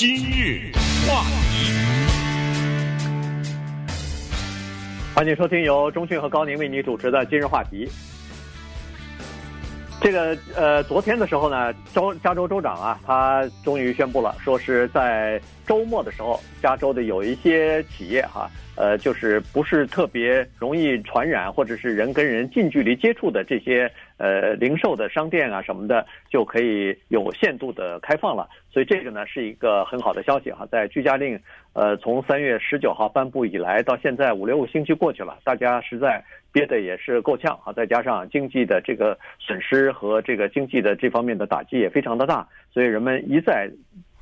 今日话题，欢迎收听由中讯和高宁为你主持的今日话题。这个呃，昨天的时候呢，州加州州长啊，他终于宣布了，说是在周末的时候，加州的有一些企业哈、呃，就是不是特别容易传染，或者是人跟人近距离接触的这些呃零售的商店啊什么的，就可以有限度的开放了。所以这个呢是一个很好的消息哈，在居家令呃从三月十九号颁布以来，到现在五六个星期过去了，大家实在憋得也是够呛啊，再加上经济的这个损失和这个经济的这方面的打击也非常的大，所以人们一再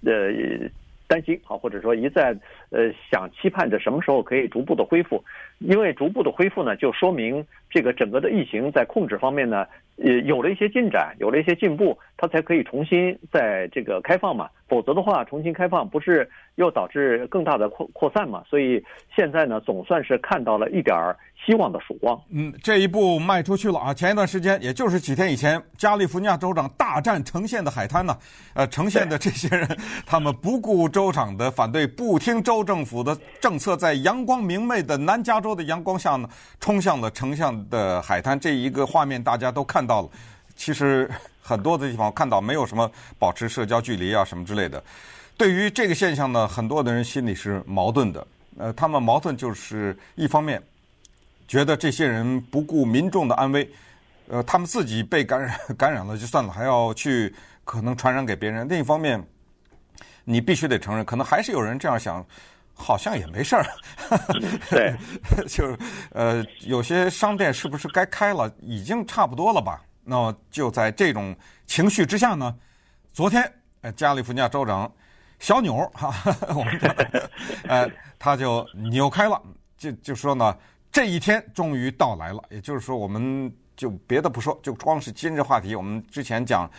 呃。担心啊，或者说一再呃想期盼着什么时候可以逐步的恢复，因为逐步的恢复呢，就说明这个整个的疫情在控制方面呢，呃有了一些进展，有了一些进步，它才可以重新在这个开放嘛，否则的话重新开放不是又导致更大的扩扩散嘛，所以现在呢总算是看到了一点儿。希望的曙光。嗯，这一步迈出去了啊！前一段时间，也就是几天以前，加利福尼亚州长大战橙县的海滩呢，呃，橙县的这些人，他们不顾州长的反对，不听州政府的政策，在阳光明媚的南加州的阳光下呢，冲向了城县的海滩。这一个画面大家都看到了。其实 很多的地方看到没有什么保持社交距离啊什么之类的。对于这个现象呢，很多的人心里是矛盾的。呃，他们矛盾就是一方面。觉得这些人不顾民众的安危，呃，他们自己被感染 感染了就算了，还要去可能传染给别人。另一方面，你必须得承认，可能还是有人这样想，好像也没事儿。对，就呃，有些商店是不是该开了？已经差不多了吧？那就在这种情绪之下呢，昨天，呃，加利福尼亚州长小纽哈，我们呃，他就扭开了，就就说呢。这一天终于到来了，也就是说，我们就别的不说，就光是今日话题。我们之前讲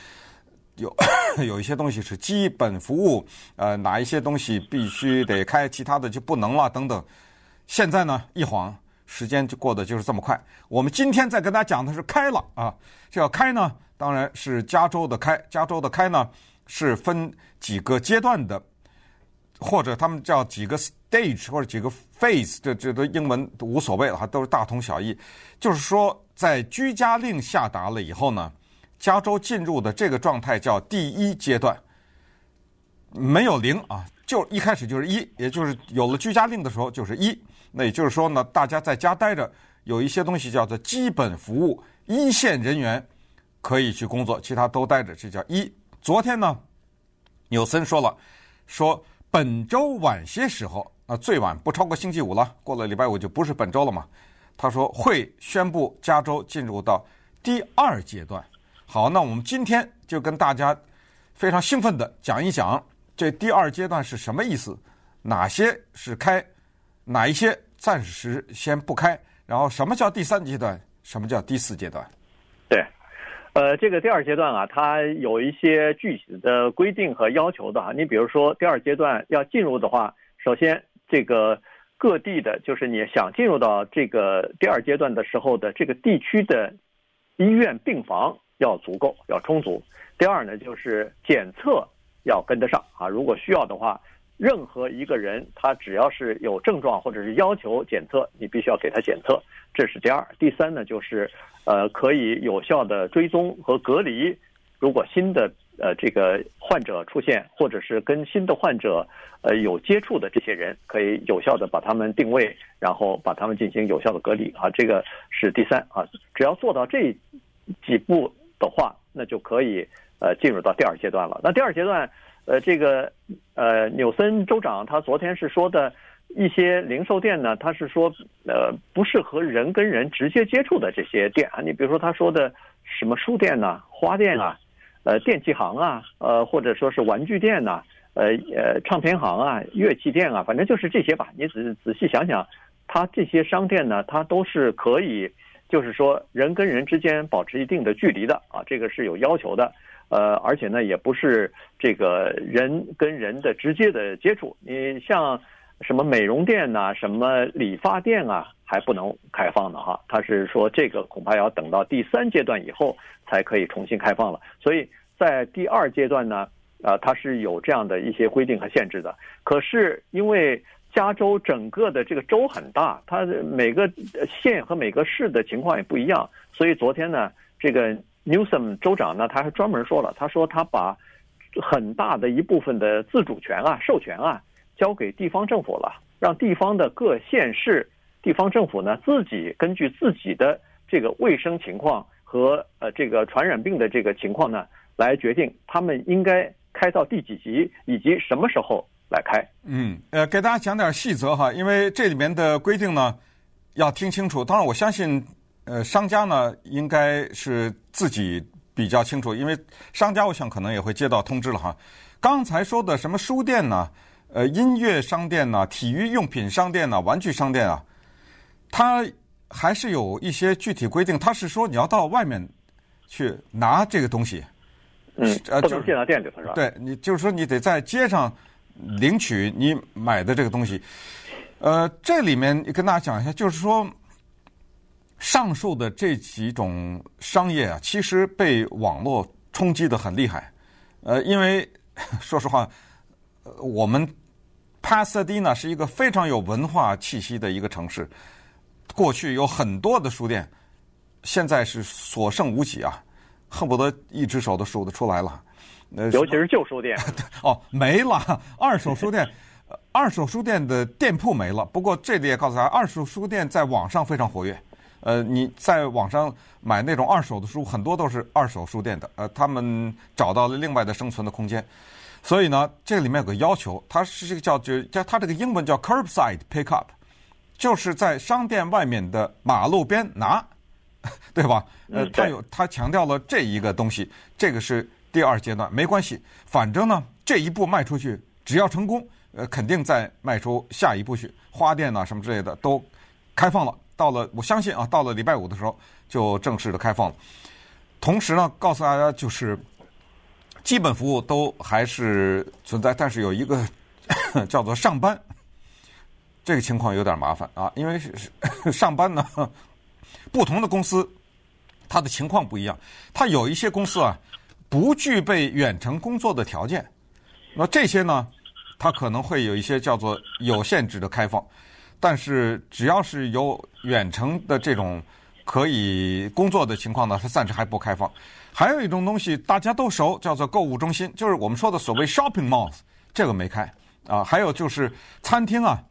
有 有一些东西是基本服务，呃，哪一些东西必须得开，其他的就不能了，等等。现在呢，一晃时间就过得就是这么快。我们今天再跟大家讲的是开了啊，这要开呢，当然是加州的开，加州的开呢是分几个阶段的。或者他们叫几个 stage 或者几个 phase，这这都英文都无所谓了哈，都是大同小异。就是说，在居家令下达了以后呢，加州进入的这个状态叫第一阶段，没有零啊，就一开始就是一，也就是有了居家令的时候就是一。那也就是说呢，大家在家待着，有一些东西叫做基本服务，一线人员可以去工作，其他都待着，这叫一。昨天呢，纽森说了，说。本周晚些时候，啊，最晚不超过星期五了。过了礼拜五就不是本周了嘛。他说会宣布加州进入到第二阶段。好，那我们今天就跟大家非常兴奋地讲一讲这第二阶段是什么意思，哪些是开，哪一些暂时先不开，然后什么叫第三阶段，什么叫第四阶段。对。呃，这个第二阶段啊，它有一些具体的规定和要求的哈。你比如说，第二阶段要进入的话，首先这个各地的，就是你想进入到这个第二阶段的时候的这个地区的医院病房要足够，要充足。第二呢，就是检测要跟得上啊。如果需要的话，任何一个人他只要是有症状或者是要求检测，你必须要给他检测。这是第二。第三呢，就是。呃，可以有效的追踪和隔离。如果新的呃这个患者出现，或者是跟新的患者呃有接触的这些人，可以有效的把他们定位，然后把他们进行有效的隔离啊。这个是第三啊。只要做到这几步的话，那就可以呃进入到第二阶段了。那第二阶段，呃，这个呃纽森州长他昨天是说的。一些零售店呢，他是说，呃，不适合人跟人直接接触的这些店啊。你比如说他说的什么书店呐、花店啊，呃，电器行啊，呃，或者说是玩具店呐，呃呃，唱片行啊，乐器店啊，反正就是这些吧。你仔仔细想想，他这些商店呢，它都是可以，就是说人跟人之间保持一定的距离的啊，这个是有要求的。呃，而且呢，也不是这个人跟人的直接的接触。你像。什么美容店呐、什么理发店啊，还不能开放的哈。他是说这个恐怕要等到第三阶段以后才可以重新开放了。所以在第二阶段呢，啊，它是有这样的一些规定和限制的。可是因为加州整个的这个州很大，它的每个县和每个市的情况也不一样，所以昨天呢，这个 Newsom 州长呢，他还专门说了，他说他把很大的一部分的自主权啊、授权啊，交给地方政府了，让地方的各县市地方政府呢，自己根据自己的这个卫生情况和呃这个传染病的这个情况呢，来决定他们应该开到第几级以及什么时候来开。嗯，呃，给大家讲点细则哈，因为这里面的规定呢要听清楚。当然，我相信呃商家呢应该是自己比较清楚，因为商家我想可能也会接到通知了哈。刚才说的什么书店呢？呃，音乐商店呢？体育用品商店呢？玩具商店啊？它还是有一些具体规定。它是说你要到外面去拿这个东西，嗯，呃，不能进到店里头是吧？对，你就是说你得在街上领取你买的这个东西。呃，这里面跟大家讲一下，就是说上述的这几种商业啊，其实被网络冲击得很厉害。呃，因为 说实话，我们帕萨迪纳是一个非常有文化气息的一个城市。过去有很多的书店，现在是所剩无几啊，恨不得一只手都数得出来了。呃，尤其是旧书店 哦，没了。二手书店，二手书店的店铺没了。不过这里也告诉大家，二手书店在网上非常活跃。呃，你在网上买那种二手的书，很多都是二手书店的。呃，他们找到了另外的生存的空间。所以呢，这里面有个要求，它是这个叫就叫它这个英文叫 curbside pickup。就是在商店外面的马路边拿，对吧？呃，它有它强调了这一个东西，这个是第二阶段，没关系，反正呢，这一步迈出去，只要成功，呃，肯定再迈出下一步去。花店呐、啊，什么之类的都开放了，到了我相信啊，到了礼拜五的时候就正式的开放了。同时呢，告诉大家就是基本服务都还是存在，但是有一个 叫做上班。这个情况有点麻烦啊，因为是上班呢，不同的公司它的情况不一样。它有一些公司啊，不具备远程工作的条件，那这些呢，它可能会有一些叫做有限制的开放。但是只要是有远程的这种可以工作的情况呢，它暂时还不开放。还有一种东西大家都熟，叫做购物中心，就是我们说的所谓 shopping malls，这个没开啊。还有就是餐厅啊。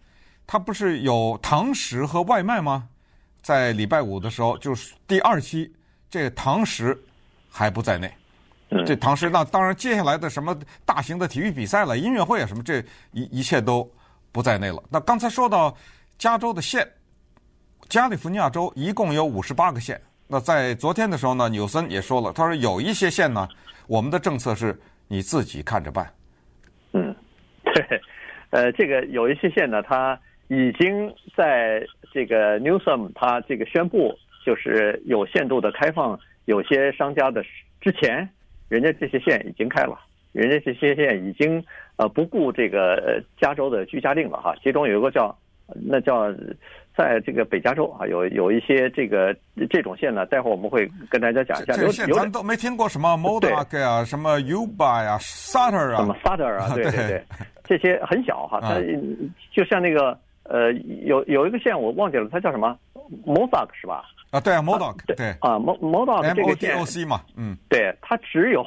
它不是有堂食和外卖吗？在礼拜五的时候，就是第二期，这个堂食还不在内。这唐诗，那当然接下来的什么大型的体育比赛了、音乐会啊什么，这一一切都不在内了。那刚才说到加州的县，加利福尼亚州一共有五十八个县。那在昨天的时候呢，纽森也说了，他说有一些县呢，我们的政策是你自己看着办。嗯，对，呃，这个有一些县呢，它。已经在这个 Newsom 他这个宣布就是有限度的开放有些商家的之前，人家这些县已经开了，人家这些县已经呃不顾这个加州的居家令了哈。其中有一个叫那叫在这个北加州啊，有有一些这个这种县呢，待会儿我们会跟大家讲一下。这县咱都没听过什么 Modoc 啊，什么 Yuba 呀，Sutter 啊，什么 Sutter 啊，对对对，这些很小哈，它就像那个。呃，有有一个县我忘记了，它叫什么？Modoc 是吧？啊，对啊，Modoc 对啊，Modoc 这个县 MODOC 嘛，嗯，对，它只有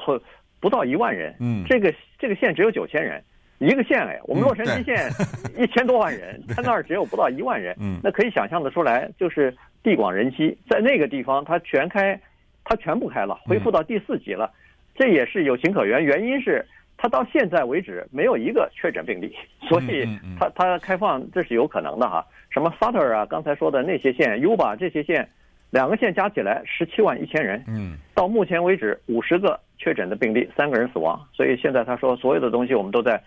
不到一万人，嗯，这个这个县只有九千人，一个县哎，我们洛杉矶县一千多万人，它那儿只有不到一万人，嗯，那可以想象的出来，就是地广人稀，在那个地方它全开，它全部开了，恢复到第四级了，这也是有情可原，原因是。他到现在为止没有一个确诊病例，所以他他开放这是有可能的哈。什么 Sutter 啊，刚才说的那些县，Yuba 这些县，两个县加起来十七万一千人。嗯，到目前为止五十个确诊的病例，三个人死亡。所以现在他说所有的东西我们都在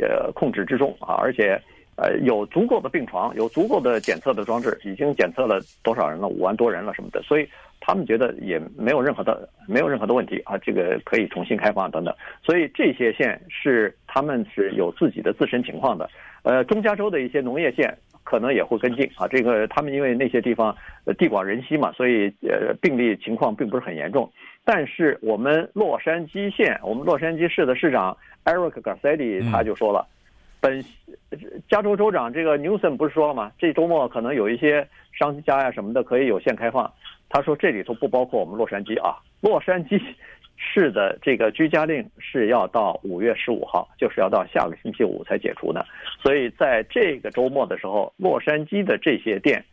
呃控制之中啊，而且呃有足够的病床，有足够的检测的装置，已经检测了多少人了？五万多人了什么的，所以。他们觉得也没有任何的没有任何的问题啊，这个可以重新开放等等，所以这些县是他们是有自己的自身情况的。呃，中加州的一些农业县可能也会跟进啊。这个他们因为那些地方呃地广人稀嘛，所以呃病例情况并不是很严重。但是我们洛杉矶县，我们洛杉矶市的市长 Eric Garcetti 他就说了，本加州州长这个 Newsom 不是说了吗？这周末可能有一些商家呀什么的可以有限开放。他说这里头不包括我们洛杉矶啊，洛杉矶。是的这个居家令是要到五月十五号，就是要到下个星期五才解除的。所以在这个周末的时候，洛杉矶的这些店、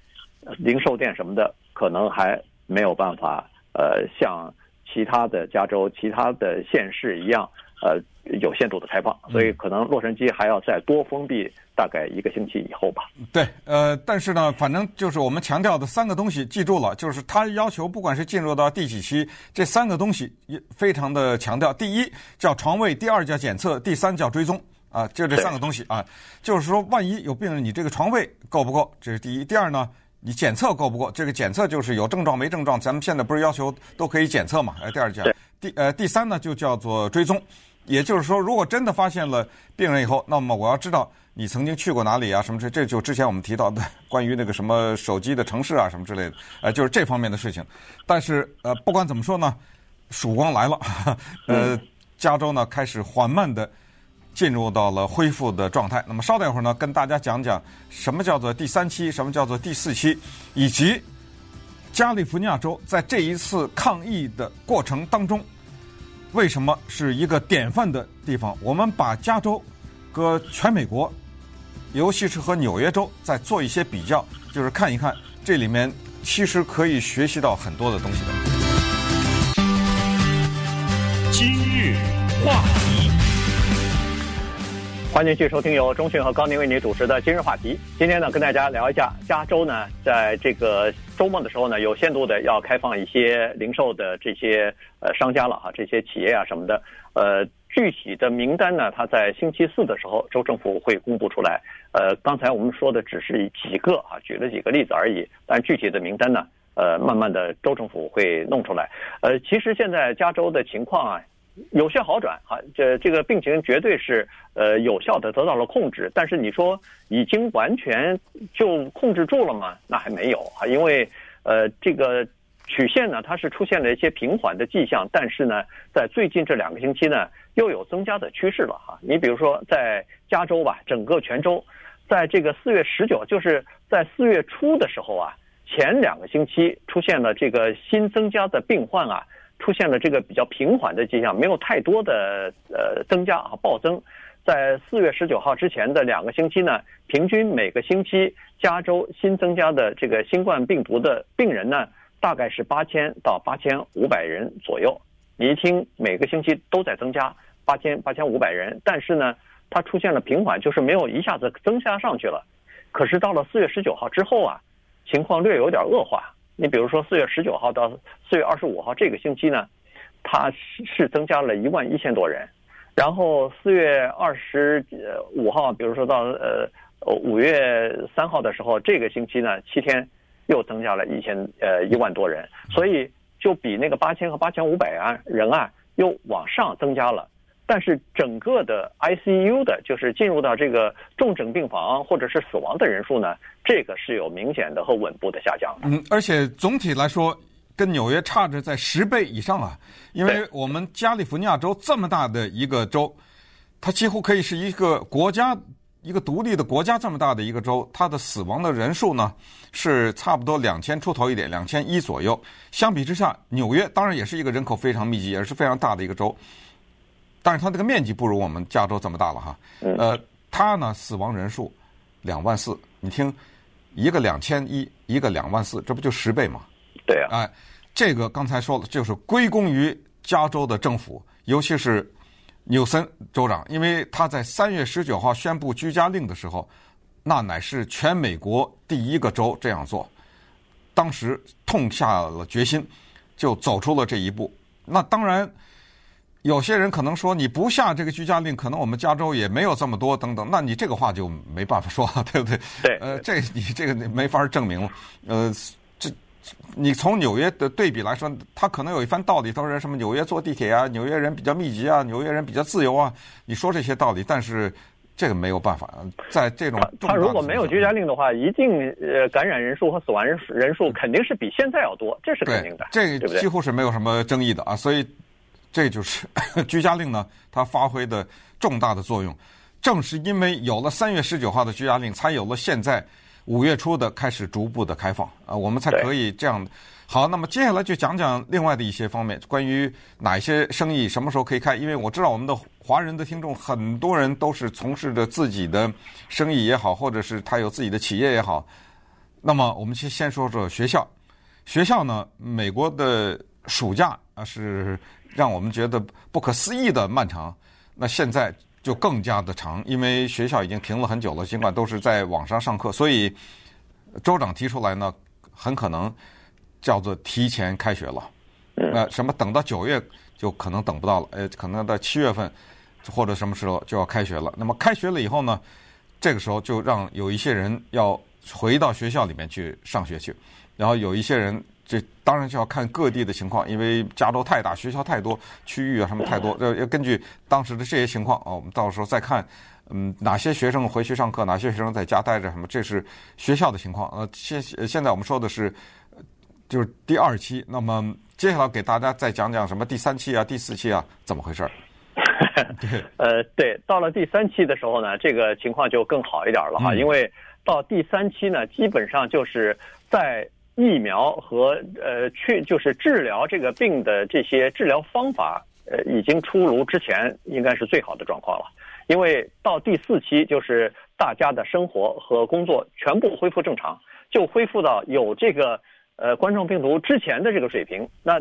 零售店什么的，可能还没有办法，呃，像其他的加州、其他的县市一样，呃。有限度的开放，所以可能洛杉矶还要再多封闭大概一个星期以后吧。对，呃，但是呢，反正就是我们强调的三个东西，记住了，就是他要求不管是进入到第几期，这三个东西也非常的强调。第一叫床位，第二叫检测，第三叫追踪啊，就这三个东西啊。就是说，万一有病人，你这个床位够不够？这是第一。第二呢，你检测够不够？这个检测就是有症状没症状，咱们现在不是要求都可以检测嘛？呃，第二讲。第呃第三呢，就叫做追踪。也就是说，如果真的发现了病人以后，那么我要知道你曾经去过哪里啊？什么这这就之前我们提到的关于那个什么手机的城市啊，什么之类的，呃，就是这方面的事情。但是呃，不管怎么说呢，曙光来了，呃，加州呢开始缓慢的进入到了恢复的状态。那么稍等一会儿呢，跟大家讲讲什么叫做第三期，什么叫做第四期，以及加利福尼亚州在这一次抗疫的过程当中。为什么是一个典范的地方？我们把加州和全美国，尤其是和纽约州再做一些比较，就是看一看这里面其实可以学习到很多的东西的。今日话题，欢迎继续收听由钟迅和高宁为您主持的今日话题。今天呢，跟大家聊一下加州呢，在这个。周末的时候呢，有限度的要开放一些零售的这些呃商家了哈，这些企业啊什么的，呃，具体的名单呢，它在星期四的时候，州政府会公布出来。呃，刚才我们说的只是几个啊，举了几个例子而已，但具体的名单呢，呃，慢慢的州政府会弄出来。呃，其实现在加州的情况啊。有些好转啊，这这个病情绝对是呃有效的得到了控制，但是你说已经完全就控制住了吗？那还没有啊，因为呃这个曲线呢，它是出现了一些平缓的迹象，但是呢，在最近这两个星期呢，又有增加的趋势了哈。你比如说在加州吧，整个全州，在这个四月十九，就是在四月初的时候啊，前两个星期出现了这个新增加的病患啊。出现了这个比较平缓的迹象，没有太多的呃增加啊暴增。在四月十九号之前的两个星期呢，平均每个星期加州新增加的这个新冠病毒的病人呢，大概是八千到八千五百人左右。你一听每个星期都在增加八千八千五百人，但是呢，它出现了平缓，就是没有一下子增加上去了。可是到了四月十九号之后啊，情况略有点恶化。你比如说，四月十九号到四月二十五号这个星期呢，它是是增加了一万一千多人，然后四月二十五号，比如说到呃五月三号的时候，这个星期呢，七天又增加了一千呃一万多人，所以就比那个八千和八千五百啊人啊又往上增加了。但是整个的 ICU 的，就是进入到这个重症病房或者是死亡的人数呢，这个是有明显的和稳步的下降。嗯，而且总体来说，跟纽约差着在十倍以上啊。因为我们加利福尼亚州这么大的一个州，它几乎可以是一个国家，一个独立的国家这么大的一个州，它的死亡的人数呢是差不多两千出头一点，两千一左右。相比之下，纽约当然也是一个人口非常密集，也是非常大的一个州。但是它这个面积不如我们加州这么大了哈，呃，它呢死亡人数两万四，你听，一个两千一，一个两万四，这不就十倍吗？对啊，哎，这个刚才说了，就是归功于加州的政府，尤其是纽森州长，因为他在三月十九号宣布居家令的时候，那乃是全美国第一个州这样做，当时痛下了决心，就走出了这一步。那当然。有些人可能说，你不下这个居家令，可能我们加州也没有这么多等等，那你这个话就没办法说了，对不对？对。呃，这你这个没法证明了。呃，这你从纽约的对比来说，他可能有一番道理，他说什么纽约坐地铁啊，纽约人比较密集啊，纽约人比较自由啊，你说这些道理，但是这个没有办法，在这种他如果没有居家令的话，一定呃感染人数和死亡人数人数肯定是比现在要多，这是肯定的，对，这个几乎是没有什么争议的啊。所以这就是 居家令呢，它发挥的重大的作用。正是因为有了三月十九号的居家令，才有了现在五月初的开始逐步的开放啊，我们才可以这样。好，那么接下来就讲讲另外的一些方面，关于哪一些生意什么时候可以开？因为我知道我们的华人的听众很多人都是从事着自己的生意也好，或者是他有自己的企业也好。那么我们先先说说学校。学校呢，美国的暑假啊是让我们觉得不可思议的漫长。那现在就更加的长，因为学校已经停了很久了，尽管都是在网上上课，所以州长提出来呢，很可能。叫做提前开学了，那什么等到九月就可能等不到了，呃，可能到七月份或者什么时候就要开学了。那么开学了以后呢，这个时候就让有一些人要回到学校里面去上学去，然后有一些人这当然就要看各地的情况，因为加州太大，学校太多，区域啊什么太多，要 要根据当时的这些情况啊，我们到时候再看，嗯，哪些学生回去上课，哪些学生在家待着什么，这是学校的情况。呃，现现在我们说的是。就是第二期，那么接下来给大家再讲讲什么第三期啊、第四期啊，怎么回事？对，呃，对，到了第三期的时候呢，这个情况就更好一点了哈，嗯、因为到第三期呢，基本上就是在疫苗和呃去就是治疗这个病的这些治疗方法呃已经出炉之前，应该是最好的状况了。因为到第四期，就是大家的生活和工作全部恢复正常，就恢复到有这个。呃，冠状病毒之前的这个水平，那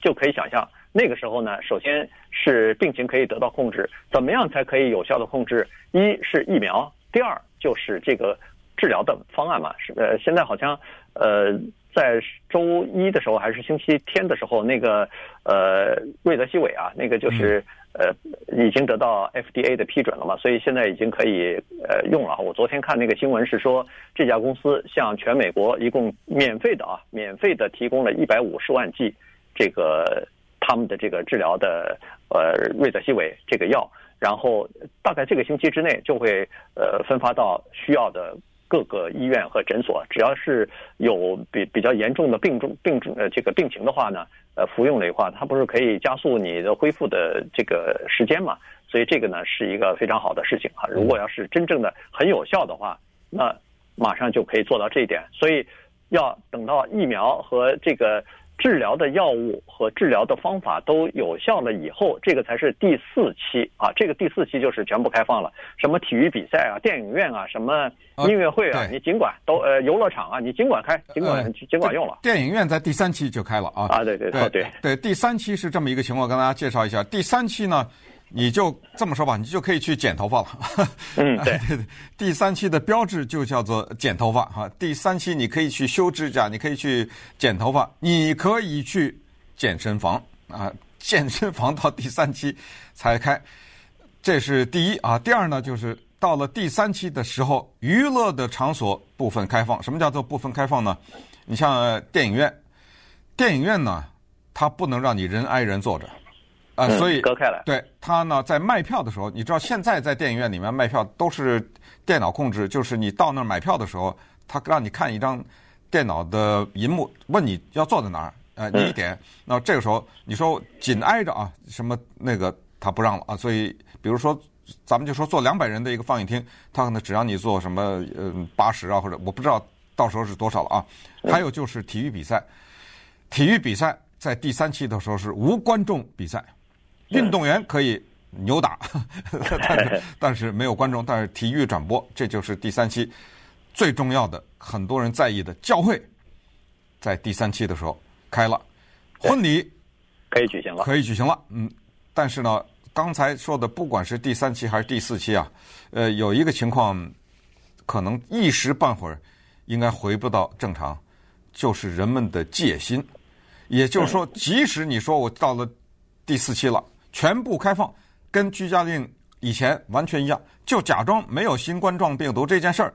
就可以想象，那个时候呢，首先是病情可以得到控制。怎么样才可以有效的控制？一是疫苗，第二就是这个治疗的方案嘛。是呃，现在好像呃，在周一的时候还是星期天的时候，那个呃瑞德西韦啊，那个就是。嗯呃，已经得到 FDA 的批准了嘛，所以现在已经可以呃用了。我昨天看那个新闻是说，这家公司向全美国一共免费的啊，免费的提供了一百五十万剂这个他们的这个治疗的呃瑞德西韦这个药，然后大概这个星期之内就会呃分发到需要的。各个医院和诊所，只要是有比比较严重的病重病重呃这个病情的话呢，呃服用的话，它不是可以加速你的恢复的这个时间嘛？所以这个呢是一个非常好的事情啊。如果要是真正的很有效的话，那马上就可以做到这一点。所以要等到疫苗和这个。治疗的药物和治疗的方法都有效了以后，这个才是第四期啊！这个第四期就是全部开放了，什么体育比赛啊、电影院啊、什么音乐会啊，你尽管都呃游乐场啊，你尽管开，尽管尽管用了。电影院在第三期就开了啊！啊，对对对对对，第三期是这么一个情况，跟大家介绍一下。第三期呢？你就这么说吧，你就可以去剪头发了。嗯，对 对对，第三期的标志就叫做剪头发哈。第三期你可以去修指甲，你可以去剪头发，你可以去健身房啊。健身房到第三期才开，这是第一啊。第二呢，就是到了第三期的时候，娱乐的场所部分开放。什么叫做部分开放呢？你像电影院，电影院呢，它不能让你人挨人坐着。啊，所以隔开了。对他呢，在卖票的时候，你知道现在在电影院里面卖票都是电脑控制，就是你到那儿买票的时候，他让你看一张电脑的银幕，问你要坐在哪儿，呃，你一点，那这个时候你说紧挨着啊，什么那个他不让了啊，所以比如说咱们就说坐两百人的一个放映厅，他可能只让你坐什么呃八十啊，或者我不知道到时候是多少了啊。还有就是体育比赛，体育比赛在第三期的时候是无观众比赛。运动员可以扭打，但是但是没有观众，但是体育转播，这就是第三期最重要的，很多人在意的教会，在第三期的时候开了，婚礼可以举行了，可以举行了，嗯，但是呢，刚才说的不管是第三期还是第四期啊，呃，有一个情况可能一时半会儿应该回不到正常，就是人们的戒心，也就是说，即使你说我到了第四期了。全部开放，跟居家令以前完全一样，就假装没有新冠状病毒这件事儿。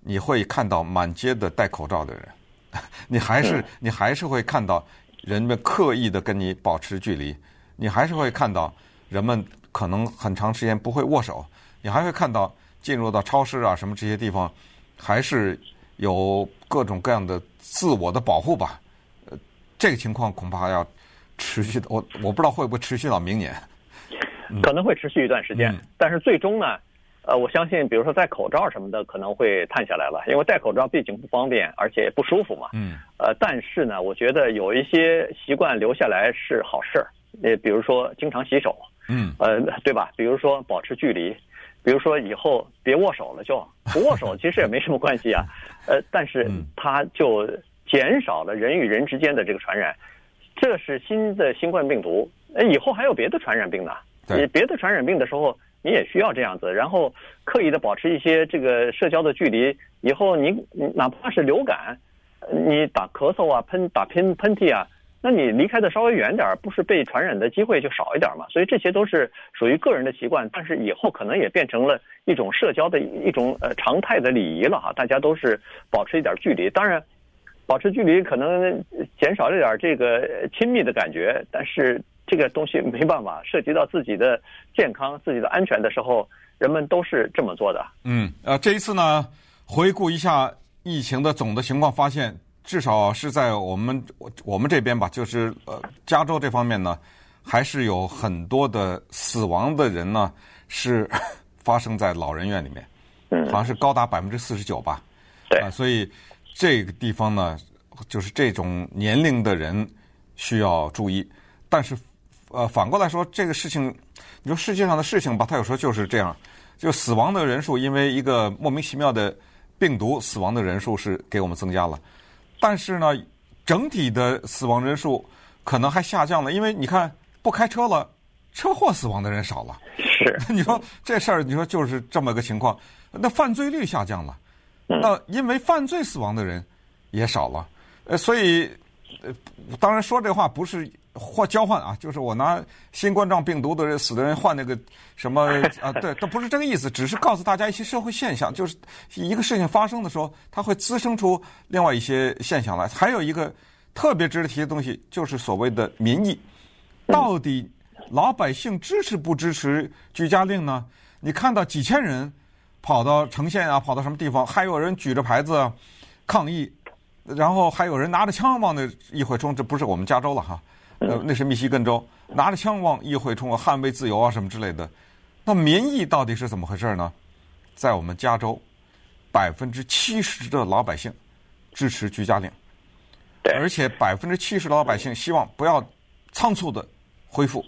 你会看到满街的戴口罩的人，你还是你还是会看到人们刻意的跟你保持距离，你还是会看到人们可能很长时间不会握手，你还会看到进入到超市啊什么这些地方，还是有各种各样的自我的保护吧。呃，这个情况恐怕要持续的，我我不知道会不会持续到明年。可能会持续一段时间，嗯、但是最终呢，呃，我相信，比如说戴口罩什么的可能会碳下来了，因为戴口罩毕竟不方便，而且不舒服嘛。嗯。呃，但是呢，我觉得有一些习惯留下来是好事儿，呃，比如说经常洗手，嗯，呃，对吧？比如说保持距离，比如说以后别握手了就，就不握手，其实也没什么关系啊。呃，但是它就减少了人与人之间的这个传染，这是新的新冠病毒，呃，以后还有别的传染病呢。你别的传染病的时候，你也需要这样子，然后刻意的保持一些这个社交的距离。以后你哪怕是流感，你打咳嗽啊、喷打喷喷嚏啊，那你离开的稍微远点，不是被传染的机会就少一点嘛？所以这些都是属于个人的习惯，但是以后可能也变成了一种社交的一种呃常态的礼仪了哈。大家都是保持一点距离，当然保持距离可能减少了点这个亲密的感觉，但是。这个东西没办法，涉及到自己的健康、自己的安全的时候，人们都是这么做的。嗯，呃，这一次呢，回顾一下疫情的总的情况，发现至少是在我们我们这边吧，就是呃，加州这方面呢，还是有很多的死亡的人呢，是 发生在老人院里面，嗯，好像是高达百分之四十九吧。对，呃，所以这个地方呢，就是这种年龄的人需要注意，但是。呃，反过来说，这个事情，你说世界上的事情吧，它有时候就是这样，就死亡的人数因为一个莫名其妙的病毒死亡的人数是给我们增加了，但是呢，整体的死亡人数可能还下降了，因为你看不开车了，车祸死亡的人少了。是，你说这事儿，你说就是这么个情况，那犯罪率下降了，那因为犯罪死亡的人也少了，呃，所以呃，当然说这话不是。或交换啊，就是我拿新冠状病毒的人死的人换那个什么 啊？对，这不是这个意思，只是告诉大家一些社会现象，就是一个事情发生的时候，它会滋生出另外一些现象来。还有一个特别值得提的东西，就是所谓的民意，到底老百姓支持不支持居家令呢？你看到几千人跑到城县啊，跑到什么地方，还有人举着牌子抗议，然后还有人拿着枪往那议会冲，这不是我们加州了哈。呃，那是密西根州，拿着枪往议会冲啊，捍卫自由啊，什么之类的。那民意到底是怎么回事呢？在我们加州，百分之七十的老百姓支持居家令，而且百分之七十的老百姓希望不要仓促的恢复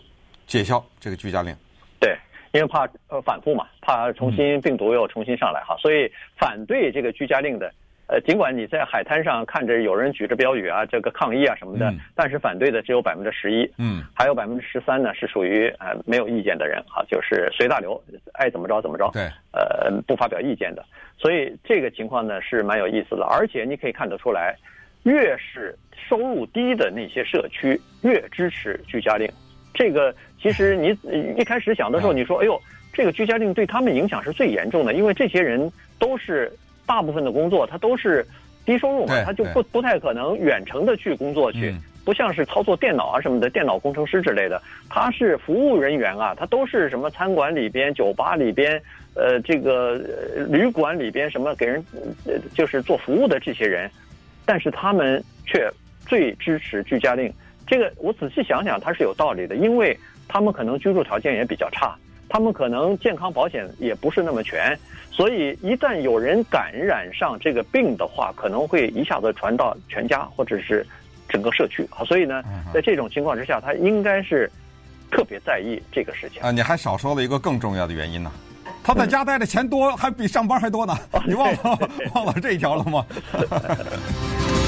解消这个居家令。对，因为怕呃反复嘛，怕重新病毒又重新上来哈，所以反对这个居家令的。呃，尽管你在海滩上看着有人举着标语啊，这个抗议啊什么的，嗯、但是反对的只有百分之十一，嗯，还有百分之十三呢是属于呃没有意见的人啊，就是随大流，爱怎么着怎么着，对，呃不发表意见的，所以这个情况呢是蛮有意思的，而且你可以看得出来，越是收入低的那些社区越支持居家令，这个其实你一开始想的时候，你说哎呦，这个居家令对他们影响是最严重的，因为这些人都是。大部分的工作，他都是低收入嘛，他就不不太可能远程的去工作去，不像是操作电脑啊什么的电脑工程师之类的，他是服务人员啊，他都是什么餐馆里边、酒吧里边，呃，这个旅馆里边什么给人，呃，就是做服务的这些人，但是他们却最支持居家令。这个我仔细想想，它是有道理的，因为他们可能居住条件也比较差。他们可能健康保险也不是那么全，所以一旦有人感染上这个病的话，可能会一下子传到全家或者是整个社区啊。所以呢，在这种情况之下，他应该是特别在意这个事情啊。你还少说了一个更重要的原因呢，他在家待的钱多，还比上班还多呢。你忘了忘了这一条了吗？